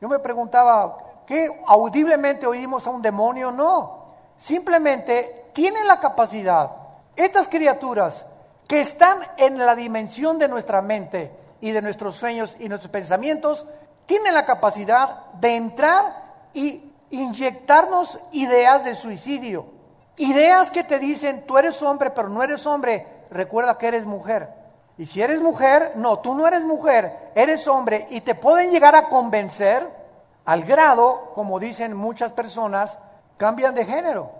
Yo me preguntaba, ¿qué audiblemente oímos a un demonio? No. Simplemente tienen la capacidad, estas criaturas que están en la dimensión de nuestra mente y de nuestros sueños y nuestros pensamientos, tienen la capacidad de entrar y inyectarnos ideas de suicidio. Ideas que te dicen, tú eres hombre, pero no eres hombre, recuerda que eres mujer. Y si eres mujer, no, tú no eres mujer, eres hombre y te pueden llegar a convencer al grado, como dicen muchas personas, cambian de género.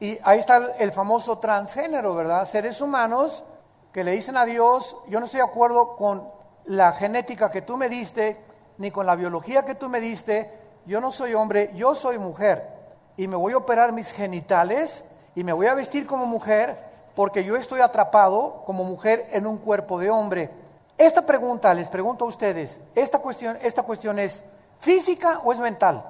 Y ahí está el famoso transgénero, ¿verdad? Seres humanos que le dicen a Dios, yo no estoy de acuerdo con la genética que tú me diste, ni con la biología que tú me diste, yo no soy hombre, yo soy mujer. Y me voy a operar mis genitales y me voy a vestir como mujer porque yo estoy atrapado como mujer en un cuerpo de hombre. Esta pregunta, les pregunto a ustedes, esta cuestión, esta cuestión es física o es mental?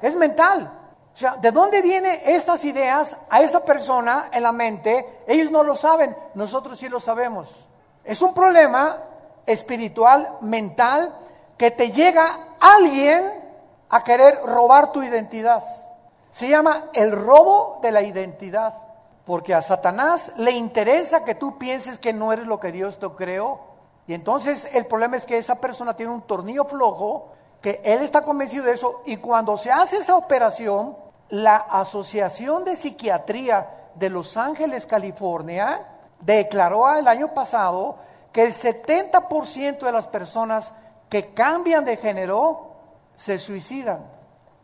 Es mental. O sea, ¿de dónde vienen estas ideas a esa persona en la mente? Ellos no lo saben, nosotros sí lo sabemos. Es un problema espiritual, mental, que te llega alguien a querer robar tu identidad. Se llama el robo de la identidad, porque a Satanás le interesa que tú pienses que no eres lo que Dios te creó. Y entonces el problema es que esa persona tiene un tornillo flojo, que él está convencido de eso, y cuando se hace esa operación, la Asociación de Psiquiatría de Los Ángeles, California, declaró el año pasado que el 70% de las personas que cambian de género se suicidan.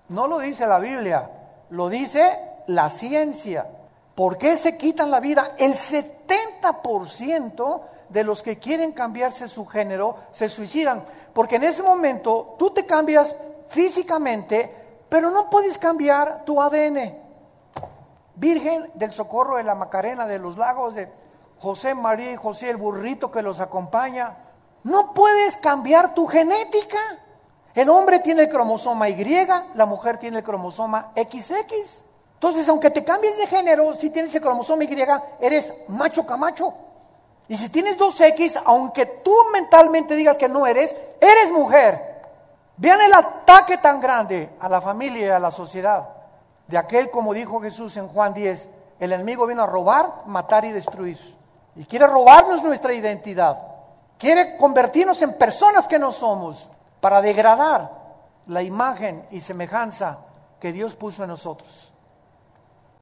No lo dice la Biblia, lo dice la ciencia. ¿Por qué se quitan la vida? El 70% de los que quieren cambiarse su género se suicidan. Porque en ese momento tú te cambias físicamente, pero no puedes cambiar tu ADN. Virgen del Socorro de la Macarena, de los lagos de José María y José, el burrito que los acompaña. No puedes cambiar tu genética. El hombre tiene el cromosoma Y, la mujer tiene el cromosoma XX. Entonces, aunque te cambies de género, si tienes el cromosoma Y, eres macho camacho. Y si tienes dos X, aunque tú mentalmente digas que no eres, eres mujer. Vean el ataque tan grande a la familia y a la sociedad de aquel, como dijo Jesús en Juan 10, el enemigo vino a robar, matar y destruir. Y quiere robarnos nuestra identidad. Quiere convertirnos en personas que no somos para degradar la imagen y semejanza que Dios puso en nosotros.